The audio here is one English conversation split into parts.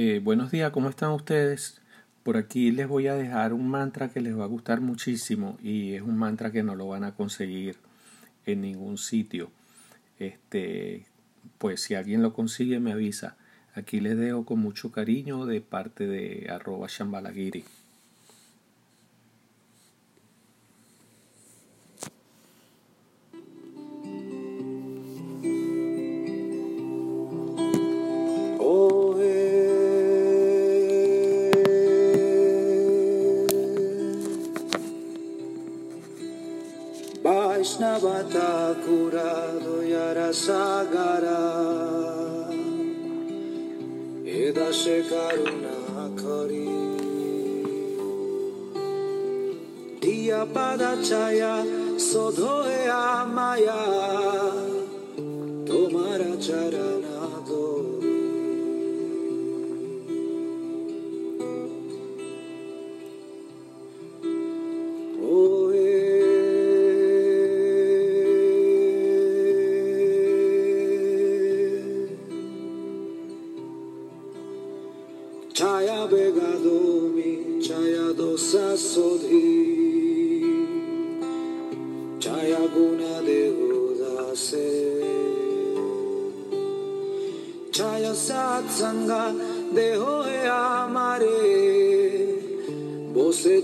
Eh, buenos días, ¿cómo están ustedes? Por aquí les voy a dejar un mantra que les va a gustar muchísimo y es un mantra que no lo van a conseguir en ningún sitio. Este, pues si alguien lo consigue me avisa. Aquí les dejo con mucho cariño de parte de arroba shambalagiri. Vaishnavata curado yara sagara. Edashe karuna kari Dia pada chaya sodhoe amaya Begadomi, chaya dosa sodhi, chaya guna de godase, chaya satsanga deho amare, bose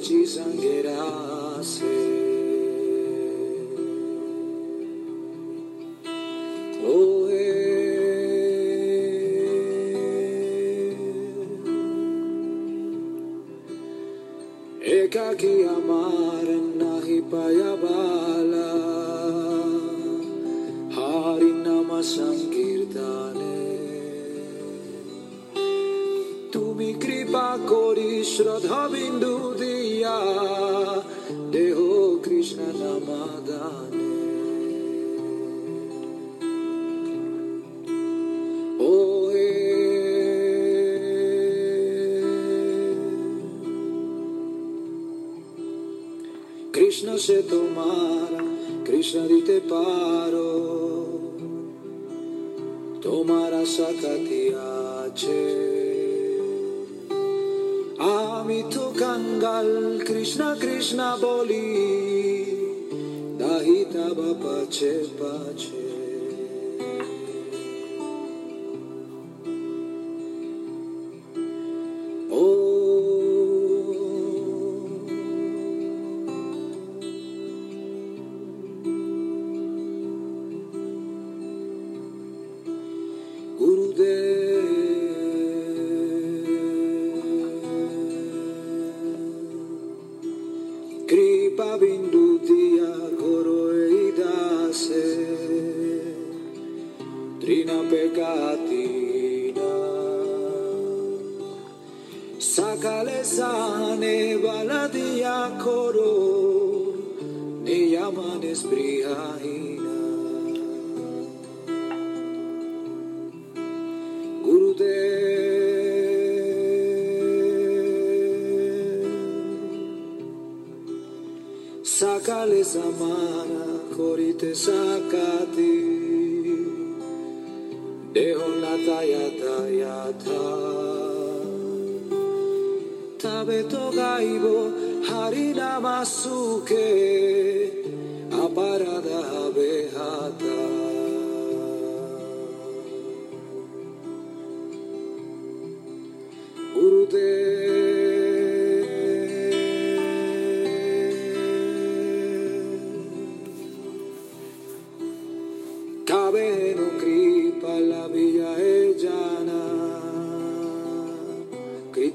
Ekaki amar nahi paya bala Hari nama sankirtane তুমি কৃপা করি শ্রদ্ধা বিন্দু দিয়া দেহ কৃষ্ণ নামাদানে ও σε το μάρα Κρίσα δείτε πάρω Το μάρα σα κάτι άτσε Άμι το Κρίσνα κρίσνα πολύ. Δαχύτα παπατσε πατσε, πατσε. today. Kripa vindutia koroidase, trina peccatina, sacalesane baladia coro, ne llamanes brihain. kalez amara korite sakati. Dehon latayata Ta. Tabe to gaibo harina masuke Aparada behata Gurudev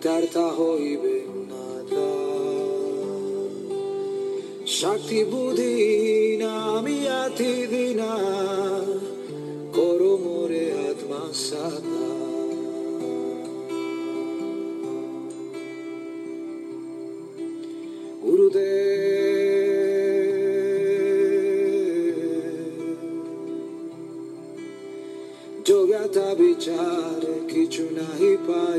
কৃতার্থা হইবে না শক্তি বুদ্ধি নামিয়াথি দিনা করো মোরে আত্মা গুরুদেব যোগ্যতা বিচার, কিছু নাহি পাই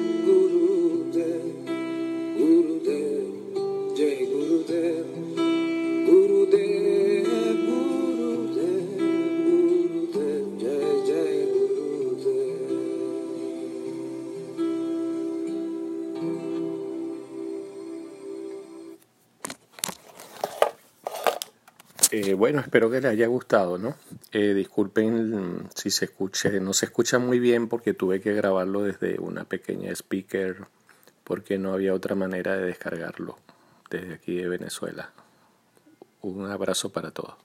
Eh, bueno, espero que les haya gustado, ¿no? Eh, disculpen si se escuche, no se escucha muy bien porque tuve que grabarlo desde una pequeña speaker porque no había otra manera de descargarlo desde aquí de Venezuela. Un abrazo para todos.